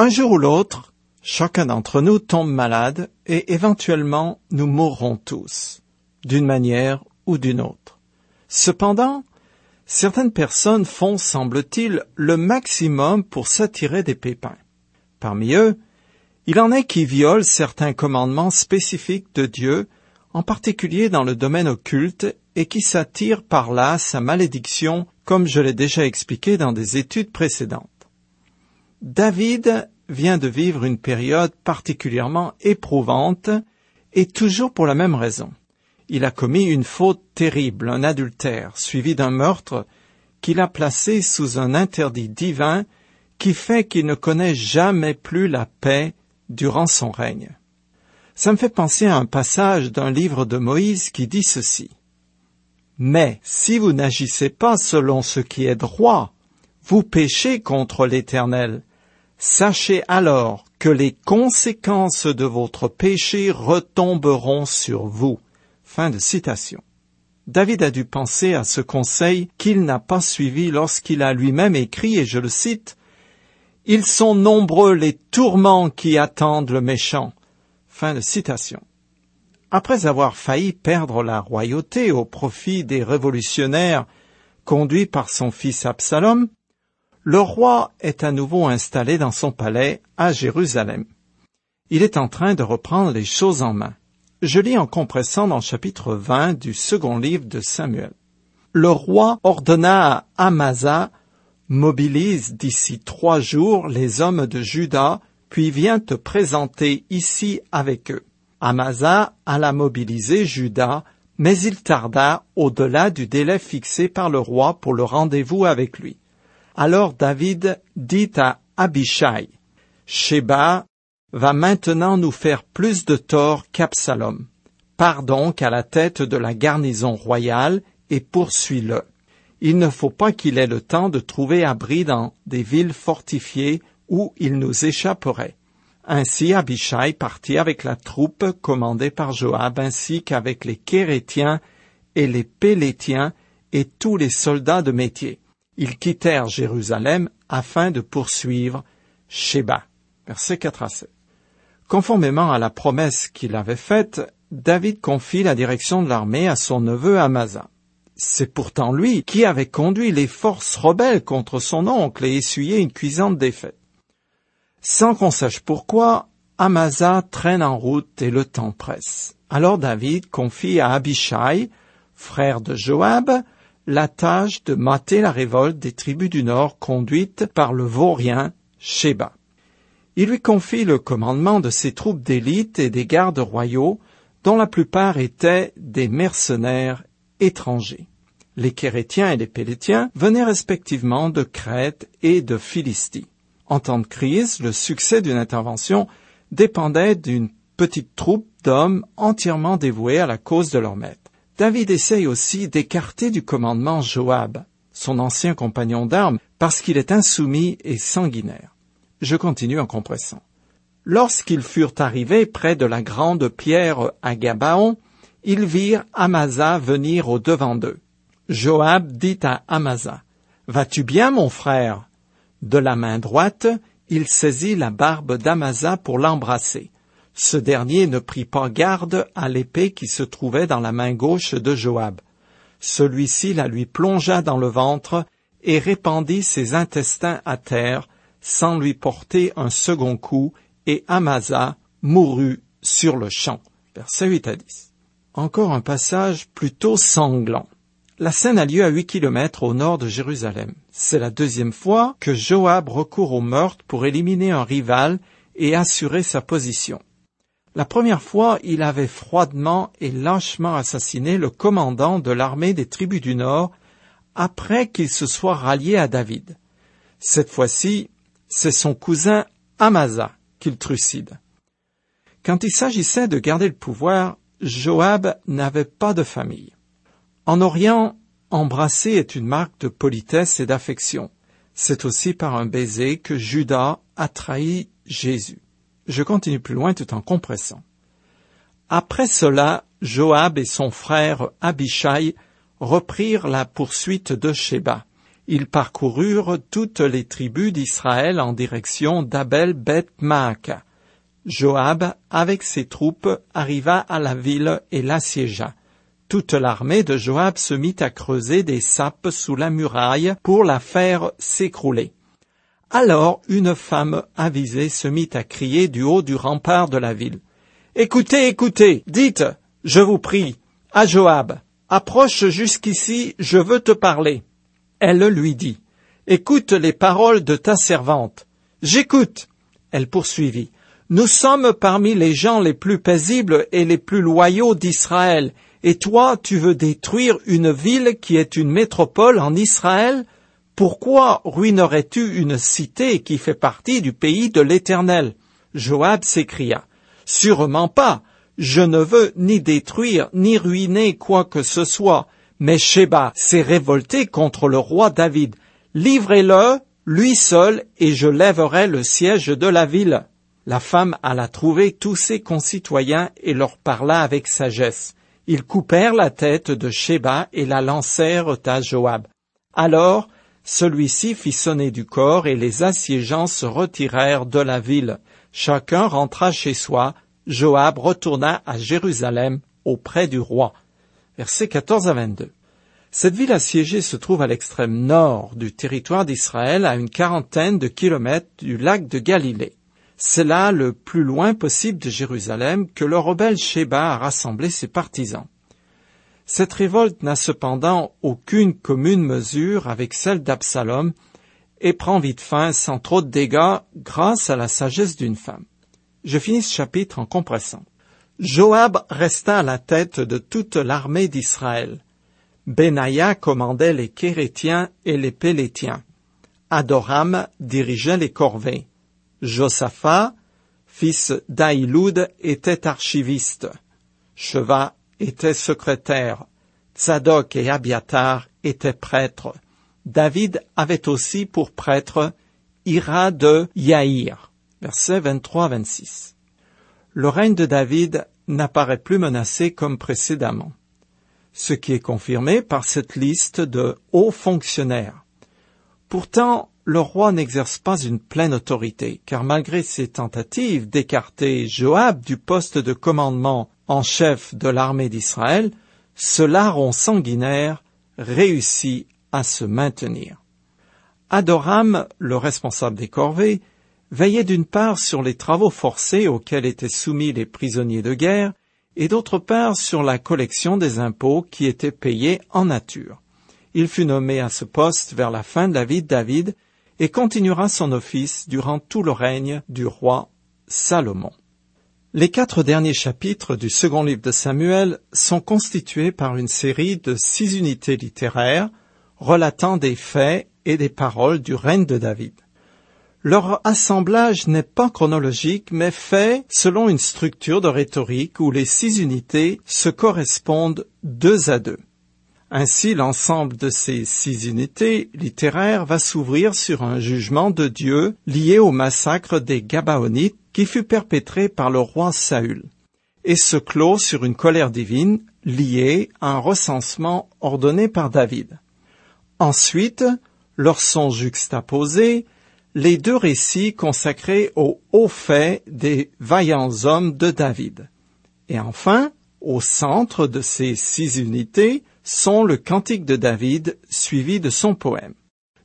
Un jour ou l'autre, chacun d'entre nous tombe malade et éventuellement nous mourrons tous, d'une manière ou d'une autre. Cependant, certaines personnes font, semble-t-il, le maximum pour s'attirer des pépins. Parmi eux, il en est qui violent certains commandements spécifiques de Dieu, en particulier dans le domaine occulte, et qui s'attirent par là sa malédiction, comme je l'ai déjà expliqué dans des études précédentes. David vient de vivre une période particulièrement éprouvante, et toujours pour la même raison. Il a commis une faute terrible, un adultère, suivi d'un meurtre, qu'il a placé sous un interdit divin qui fait qu'il ne connaît jamais plus la paix durant son règne. Ça me fait penser à un passage d'un livre de Moïse qui dit ceci. Mais si vous n'agissez pas selon ce qui est droit, vous péchez contre l'Éternel. Sachez alors que les conséquences de votre péché retomberont sur vous. David a dû penser à ce conseil qu'il n'a pas suivi lorsqu'il a lui-même écrit, et je le cite, ils sont nombreux les tourments qui attendent le méchant. Après avoir failli perdre la royauté au profit des révolutionnaires conduits par son fils Absalom, le roi est à nouveau installé dans son palais à Jérusalem. Il est en train de reprendre les choses en main. Je lis en compressant dans le chapitre 20 du second livre de Samuel. Le roi ordonna à Amasa mobilise d'ici trois jours les hommes de Juda, puis vient te présenter ici avec eux. Amasa alla mobiliser Juda, mais il tarda au-delà du délai fixé par le roi pour le rendez-vous avec lui. Alors David dit à Abishai, Sheba va maintenant nous faire plus de tort qu'Absalom. Pars donc à la tête de la garnison royale et poursuis-le il ne faut pas qu'il ait le temps de trouver abri dans des villes fortifiées où il nous échapperait. Ainsi Abishai partit avec la troupe commandée par Joab ainsi qu'avec les Kérétiens et les Pélétiens et tous les soldats de métier. Ils quittèrent Jérusalem afin de poursuivre Sheba. Verset 4 à 7. Conformément à la promesse qu'il avait faite, David confie la direction de l'armée à son neveu Amasa. C'est pourtant lui qui avait conduit les forces rebelles contre son oncle et essuyé une cuisante défaite. Sans qu'on sache pourquoi, Amasa traîne en route et le temps presse. Alors David confie à Abishai, frère de Joab, la tâche de mater la révolte des tribus du Nord conduite par le vaurien Sheba. Il lui confie le commandement de ses troupes d'élite et des gardes royaux, dont la plupart étaient des mercenaires étrangers. Les Kérétiens et les Pélétiens venaient respectivement de Crète et de Philistie. En temps de crise, le succès d'une intervention dépendait d'une petite troupe d'hommes entièrement dévoués à la cause de leur maître. David essaye aussi d'écarter du commandement Joab, son ancien compagnon d'armes, parce qu'il est insoumis et sanguinaire. Je continue en compressant. Lorsqu'ils furent arrivés près de la grande pierre à Gabaon, ils virent Amasa venir au devant d'eux. Joab dit à Amasa, Vas-tu bien, mon frère? De la main droite, il saisit la barbe d'Amasa pour l'embrasser. Ce dernier ne prit pas garde à l'épée qui se trouvait dans la main gauche de Joab. Celui-ci la lui plongea dans le ventre et répandit ses intestins à terre sans lui porter un second coup, et Amasa mourut sur le champ. Verset 8 à 10 encore un passage plutôt sanglant. La scène a lieu à huit kilomètres au nord de Jérusalem. C'est la deuxième fois que Joab recourt au meurtre pour éliminer un rival et assurer sa position. La première fois, il avait froidement et lâchement assassiné le commandant de l'armée des tribus du Nord après qu'il se soit rallié à David. Cette fois-ci, c'est son cousin Amasa qu'il trucide. Quand il s'agissait de garder le pouvoir, Joab n'avait pas de famille. En Orient, embrasser est une marque de politesse et d'affection. C'est aussi par un baiser que Judas a trahi Jésus. Je continue plus loin tout en compressant. Après cela, Joab et son frère Abishai reprirent la poursuite de Sheba. Ils parcoururent toutes les tribus d'Israël en direction d'Abel Beth Maaka. Joab, avec ses troupes, arriva à la ville et l'assiégea. Toute l'armée de Joab se mit à creuser des sapes sous la muraille pour la faire s'écrouler. Alors une femme avisée se mit à crier du haut du rempart de la ville. Écoutez, écoutez, dites, je vous prie, à Joab, approche jusqu'ici, je veux te parler. Elle lui dit, Écoute les paroles de ta servante. J'écoute. Elle poursuivit, Nous sommes parmi les gens les plus paisibles et les plus loyaux d'Israël, et toi tu veux détruire une ville qui est une métropole en Israël? Pourquoi ruinerais-tu une cité qui fait partie du pays de l'Éternel? Joab s'écria, Sûrement pas. Je ne veux ni détruire ni ruiner quoi que ce soit. Mais Sheba s'est révolté contre le roi David. Livrez-le, lui seul, et je lèverai le siège de la ville. La femme alla trouver tous ses concitoyens et leur parla avec sagesse. Ils coupèrent la tête de Sheba et la lancèrent à Joab. Alors, celui-ci fit sonner du corps et les assiégeants se retirèrent de la ville. Chacun rentra chez soi. Joab retourna à Jérusalem auprès du roi. Versets 14 à 22. Cette ville assiégée se trouve à l'extrême nord du territoire d'Israël, à une quarantaine de kilomètres du lac de Galilée. C'est là le plus loin possible de Jérusalem que le rebelle Sheba a rassemblé ses partisans. Cette révolte n'a cependant aucune commune mesure avec celle d'Absalom et prend vite fin sans trop de dégâts grâce à la sagesse d'une femme. Je finis ce chapitre en compressant. Joab resta à la tête de toute l'armée d'Israël. Benaïa commandait les Kérétiens et les Pélétiens. Adoram dirigeait les corvées. Josaphat, fils d'Aïloud, était archiviste. Sheva était secrétaire. Tzadok et Abiatar étaient prêtres. David avait aussi pour prêtre Ira de Yaïr. Versets 23-26. Le règne de David n'apparaît plus menacé comme précédemment, ce qui est confirmé par cette liste de hauts fonctionnaires. Pourtant, le roi n'exerce pas une pleine autorité, car malgré ses tentatives d'écarter Joab du poste de commandement en chef de l'armée d'Israël, ce larron sanguinaire réussit à se maintenir. Adoram, le responsable des corvées, veillait d'une part sur les travaux forcés auxquels étaient soumis les prisonniers de guerre, et d'autre part sur la collection des impôts qui étaient payés en nature. Il fut nommé à ce poste vers la fin de la vie de David et continuera son office durant tout le règne du roi Salomon. Les quatre derniers chapitres du second livre de Samuel sont constitués par une série de six unités littéraires relatant des faits et des paroles du règne de David. Leur assemblage n'est pas chronologique, mais fait selon une structure de rhétorique où les six unités se correspondent deux à deux. Ainsi, l'ensemble de ces six unités littéraires va s'ouvrir sur un jugement de Dieu lié au massacre des Gabaonites qui fut perpétré par le roi Saül, et se clôt sur une colère divine liée à un recensement ordonné par David. Ensuite, leur sont juxtaposés les deux récits consacrés aux hauts faits des vaillants hommes de David. Et enfin, au centre de ces six unités, sont le Cantique de David suivi de son poème.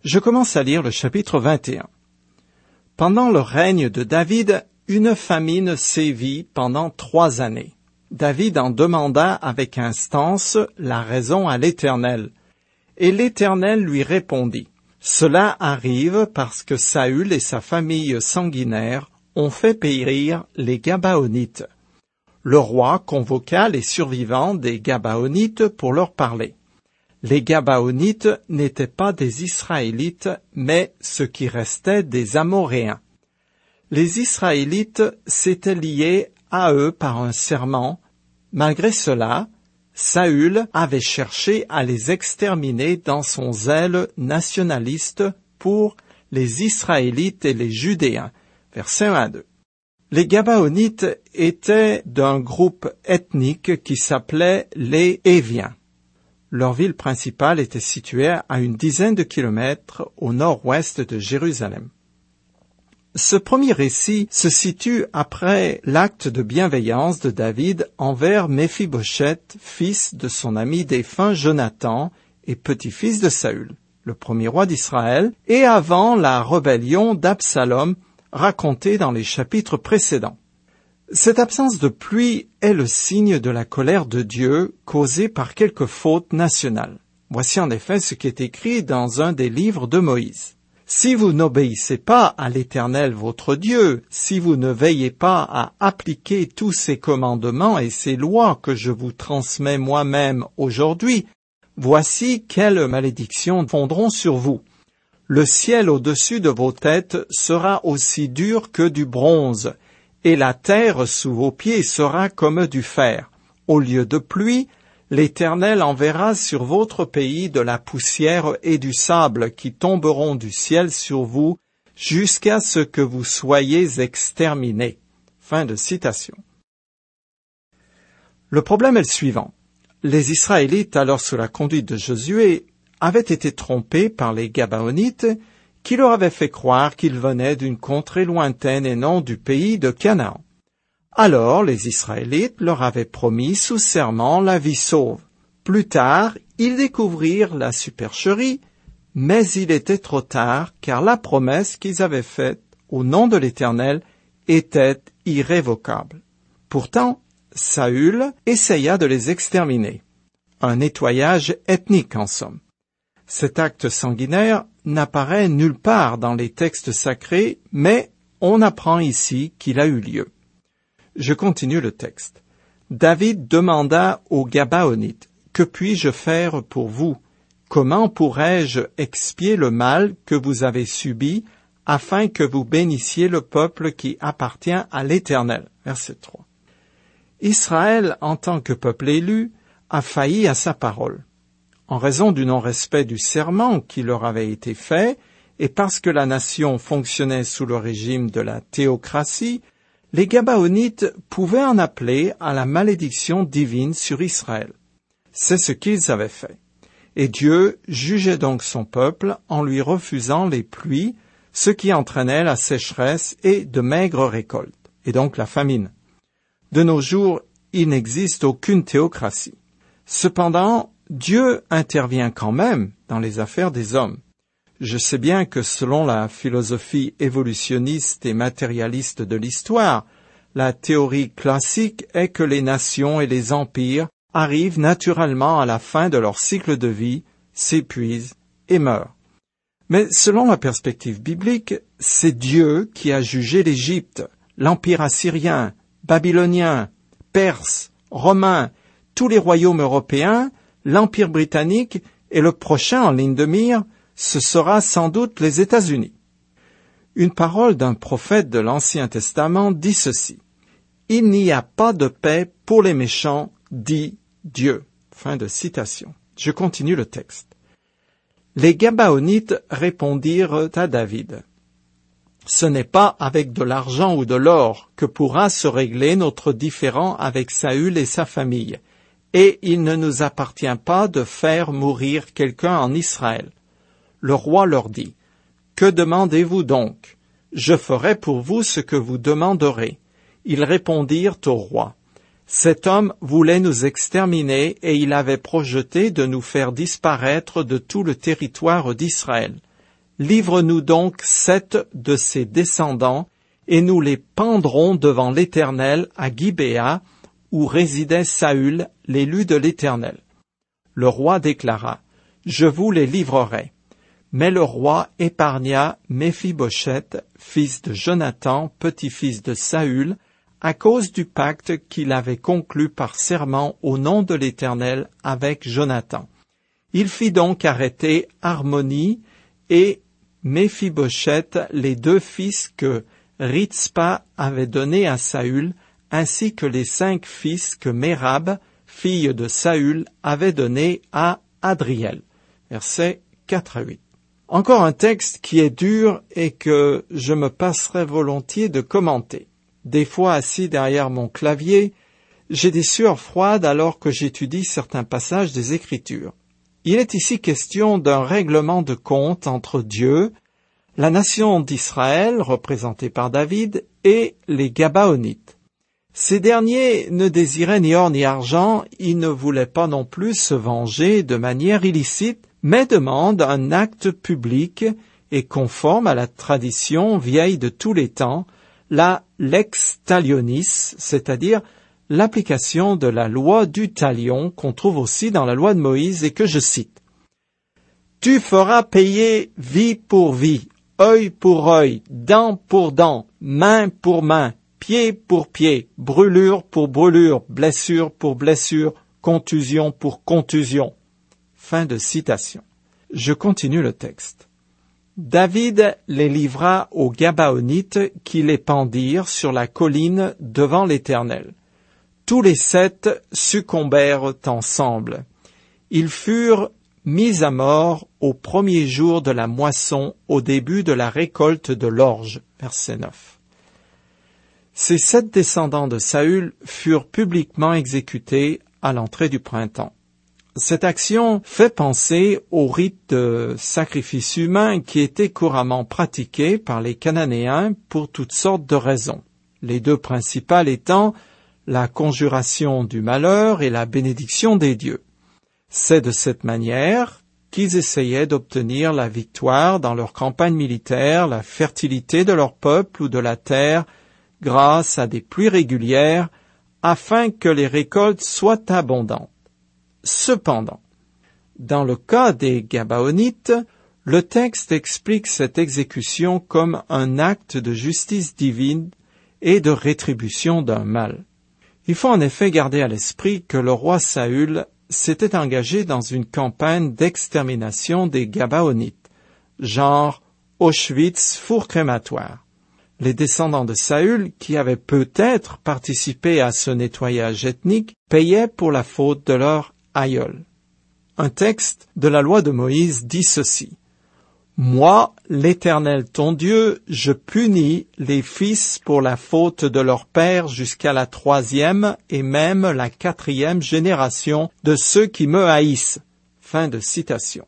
Je commence à lire le chapitre 21. Pendant le règne de David, une famine sévit pendant trois années. David en demanda avec instance la raison à l'Éternel. Et l'Éternel lui répondit. Cela arrive parce que Saül et sa famille sanguinaire ont fait périr les Gabaonites le roi convoqua les survivants des Gabaonites pour leur parler. Les Gabaonites n'étaient pas des Israélites, mais ce qui restait des Amoréens. Les Israélites s'étaient liés à eux par un serment. Malgré cela, Saül avait cherché à les exterminer dans son zèle nationaliste pour les Israélites et les Judéens. Verset 1 à 2. Les Gabaonites étaient d'un groupe ethnique qui s'appelait les Éviens. Leur ville principale était située à une dizaine de kilomètres au nord-ouest de Jérusalem. Ce premier récit se situe après l'acte de bienveillance de David envers Méphibosheth, fils de son ami défunt Jonathan et petit-fils de Saül, le premier roi d'Israël, et avant la rébellion d'Absalom racontée dans les chapitres précédents. Cette absence de pluie est le signe de la colère de Dieu causée par quelques fautes nationales. Voici en effet ce qui est écrit dans un des livres de Moïse. Si vous n'obéissez pas à l'Éternel votre Dieu, si vous ne veillez pas à appliquer tous ces commandements et ces lois que je vous transmets moi-même aujourd'hui, voici quelles malédictions fondront sur vous. Le ciel au-dessus de vos têtes sera aussi dur que du bronze, et la terre sous vos pieds sera comme du fer. Au lieu de pluie, L'Éternel enverra sur votre pays de la poussière et du sable qui tomberont du ciel sur vous jusqu'à ce que vous soyez exterminés. Fin de citation. Le problème est le suivant. Les Israélites, alors sous la conduite de Josué, avaient été trompés par les Gabaonites qui leur avaient fait croire qu'ils venaient d'une contrée lointaine et non du pays de Canaan. Alors les Israélites leur avaient promis sous serment la vie sauve. Plus tard, ils découvrirent la supercherie, mais il était trop tard car la promesse qu'ils avaient faite au nom de l'Éternel était irrévocable. Pourtant, Saül essaya de les exterminer. Un nettoyage ethnique en somme. Cet acte sanguinaire n'apparaît nulle part dans les textes sacrés, mais on apprend ici qu'il a eu lieu. Je continue le texte. David demanda aux Gabaonites, Que puis-je faire pour vous? Comment pourrais-je expier le mal que vous avez subi afin que vous bénissiez le peuple qui appartient à l'Éternel? Verset 3. Israël, en tant que peuple élu, a failli à sa parole. En raison du non-respect du serment qui leur avait été fait, et parce que la nation fonctionnait sous le régime de la théocratie, les Gabaonites pouvaient en appeler à la malédiction divine sur Israël. C'est ce qu'ils avaient fait. Et Dieu jugeait donc son peuple en lui refusant les pluies, ce qui entraînait la sécheresse et de maigres récoltes, et donc la famine. De nos jours, il n'existe aucune théocratie. Cependant, Dieu intervient quand même dans les affaires des hommes. Je sais bien que selon la philosophie évolutionniste et matérialiste de l'histoire, la théorie classique est que les nations et les empires arrivent naturellement à la fin de leur cycle de vie, s'épuisent et meurent. Mais selon la perspective biblique, c'est Dieu qui a jugé l'Égypte, l'Empire assyrien, babylonien, perse, romain, tous les royaumes européens, l'Empire britannique et le prochain en ligne de mire, ce sera sans doute les États-Unis. Une parole d'un prophète de l'Ancien Testament dit ceci. Il n'y a pas de paix pour les méchants, dit Dieu. Fin de citation. Je continue le texte. Les Gabaonites répondirent à David. Ce n'est pas avec de l'argent ou de l'or que pourra se régler notre différend avec Saül et sa famille, et il ne nous appartient pas de faire mourir quelqu'un en Israël le roi leur dit, Que demandez-vous donc? Je ferai pour vous ce que vous demanderez. Ils répondirent au roi. Cet homme voulait nous exterminer et il avait projeté de nous faire disparaître de tout le territoire d'Israël. Livre-nous donc sept de ses descendants, et nous les pendrons devant l'Éternel à Gibéa, où résidait Saül, l'élu de l'Éternel. Le roi déclara, Je vous les livrerai. Mais le roi épargna Méphibosheth, fils de Jonathan, petit-fils de Saül, à cause du pacte qu'il avait conclu par serment au nom de l'Éternel avec Jonathan. Il fit donc arrêter Harmonie et Méphibosheth, les deux fils que Ritzpa avait donnés à Saül, ainsi que les cinq fils que Mérab, fille de Saül, avait donnés à Adriel. Versets 4 à 8. Encore un texte qui est dur et que je me passerai volontiers de commenter. Des fois assis derrière mon clavier, j'ai des sueurs froides alors que j'étudie certains passages des Écritures. Il est ici question d'un règlement de compte entre Dieu, la nation d'Israël, représentée par David, et les Gabaonites. Ces derniers ne désiraient ni or ni argent, ils ne voulaient pas non plus se venger de manière illicite, mais demandent un acte public et conforme à la tradition vieille de tous les temps, la lex talionis, c'est-à-dire l'application de la loi du talion qu'on trouve aussi dans la loi de Moïse et que je cite. Tu feras payer vie pour vie, œil pour œil, dent pour dent, main pour main, pied pour pied, brûlure pour brûlure, blessure pour blessure, contusion pour contusion. Fin de citation. Je continue le texte. David les livra aux Gabaonites qui les pendirent sur la colline devant l'Éternel. Tous les sept succombèrent ensemble. Ils furent mis à mort au premier jour de la moisson, au début de la récolte de l'orge. Verset 9. Ces sept descendants de Saül furent publiquement exécutés à l'entrée du printemps. Cette action fait penser au rite de sacrifice humain qui était couramment pratiqué par les Cananéens pour toutes sortes de raisons, les deux principales étant la conjuration du malheur et la bénédiction des dieux. C'est de cette manière qu'ils essayaient d'obtenir la victoire dans leur campagne militaire, la fertilité de leur peuple ou de la terre, grâce à des pluies régulières, afin que les récoltes soient abondantes. Cependant, dans le cas des Gabaonites, le texte explique cette exécution comme un acte de justice divine et de rétribution d'un mal. Il faut en effet garder à l'esprit que le roi Saül s'était engagé dans une campagne d'extermination des Gabaonites, genre Auschwitz four crématoire. Les descendants de Saül, qui avaient peut-être participé à ce nettoyage ethnique, payaient pour la faute de leur un texte de la loi de Moïse dit ceci. Moi, l'Éternel ton Dieu, je punis les fils pour la faute de leur père jusqu'à la troisième et même la quatrième génération de ceux qui me haïssent. Fin de citation.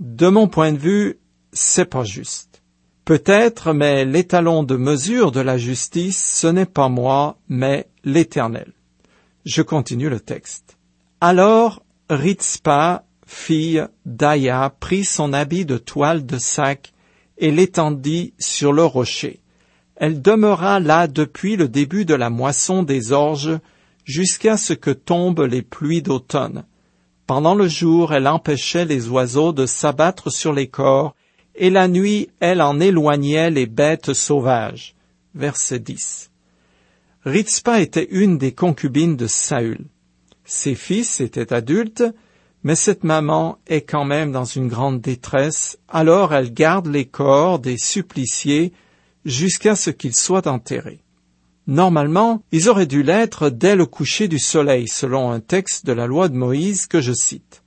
De mon point de vue, c'est pas juste. Peut-être, mais l'étalon de mesure de la justice, ce n'est pas moi, mais l'Éternel. Je continue le texte. Alors Ritzpa, fille d'Aya, prit son habit de toile de sac et l'étendit sur le rocher. Elle demeura là depuis le début de la moisson des orges jusqu'à ce que tombent les pluies d'automne. Pendant le jour, elle empêchait les oiseaux de s'abattre sur les corps, et la nuit, elle en éloignait les bêtes sauvages. Verset 10. Ritzpa était une des concubines de Saül. Ses fils étaient adultes, mais cette maman est quand même dans une grande détresse, alors elle garde les corps des suppliciés jusqu'à ce qu'ils soient enterrés. Normalement, ils auraient dû l'être dès le coucher du soleil, selon un texte de la loi de Moïse que je cite.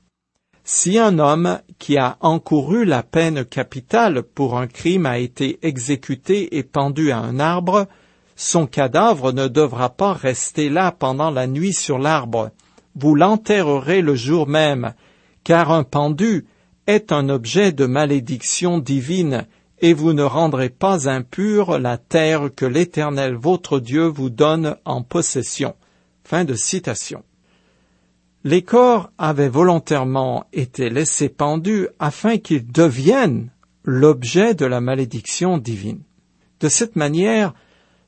Si un homme qui a encouru la peine capitale pour un crime a été exécuté et pendu à un arbre, son cadavre ne devra pas rester là pendant la nuit sur l'arbre, vous l'enterrerez le jour même, car un pendu est un objet de malédiction divine, et vous ne rendrez pas impure la terre que l'Éternel votre Dieu vous donne en possession. Fin de citation. Les corps avaient volontairement été laissés pendus afin qu'ils deviennent l'objet de la malédiction divine. De cette manière,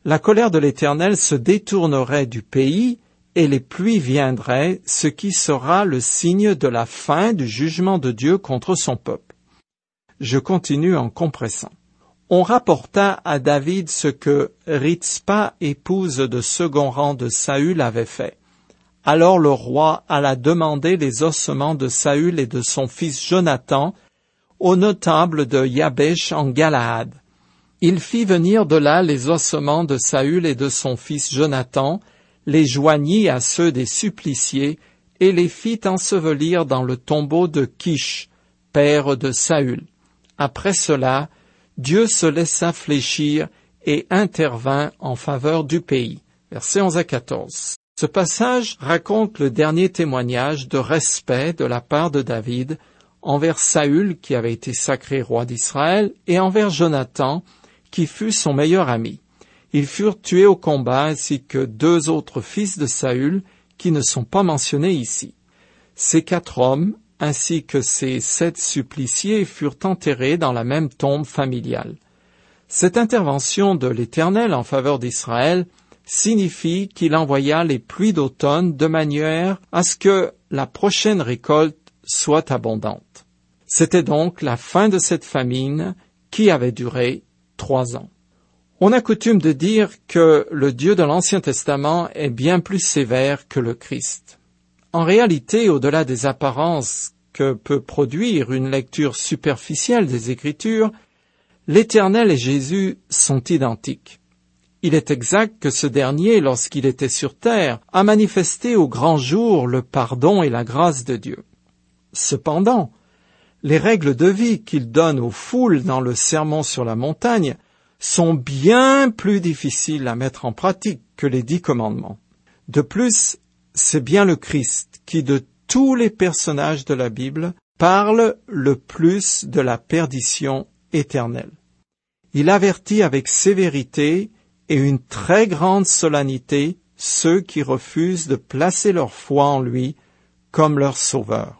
la colère de l'Éternel se détournerait du pays et les pluies viendraient, ce qui sera le signe de la fin du jugement de Dieu contre son peuple. Je continue en compressant. On rapporta à David ce que Ritzpa, épouse de second rang de Saül, avait fait. Alors le roi alla demander les ossements de Saül et de son fils Jonathan aux notables de Yabesh en Galaad. Il fit venir de là les ossements de Saül et de son fils Jonathan, les joignit à ceux des suppliciés et les fit ensevelir dans le tombeau de Kish, père de Saül. Après cela, Dieu se laissa fléchir et intervint en faveur du pays. Versets 11 à 14. Ce passage raconte le dernier témoignage de respect de la part de David envers Saül qui avait été sacré roi d'Israël et envers Jonathan qui fut son meilleur ami. Ils furent tués au combat ainsi que deux autres fils de Saül qui ne sont pas mentionnés ici. Ces quatre hommes ainsi que ces sept suppliciés furent enterrés dans la même tombe familiale. Cette intervention de l'Éternel en faveur d'Israël signifie qu'il envoya les pluies d'automne de manière à ce que la prochaine récolte soit abondante. C'était donc la fin de cette famine qui avait duré trois ans. On a coutume de dire que le Dieu de l'Ancien Testament est bien plus sévère que le Christ. En réalité, au-delà des apparences que peut produire une lecture superficielle des Écritures, l'Éternel et Jésus sont identiques. Il est exact que ce dernier, lorsqu'il était sur terre, a manifesté au grand jour le pardon et la grâce de Dieu. Cependant, les règles de vie qu'il donne aux foules dans le sermon sur la montagne sont bien plus difficiles à mettre en pratique que les dix commandements. De plus, c'est bien le Christ qui, de tous les personnages de la Bible, parle le plus de la perdition éternelle. Il avertit avec sévérité et une très grande solennité ceux qui refusent de placer leur foi en lui comme leur sauveur.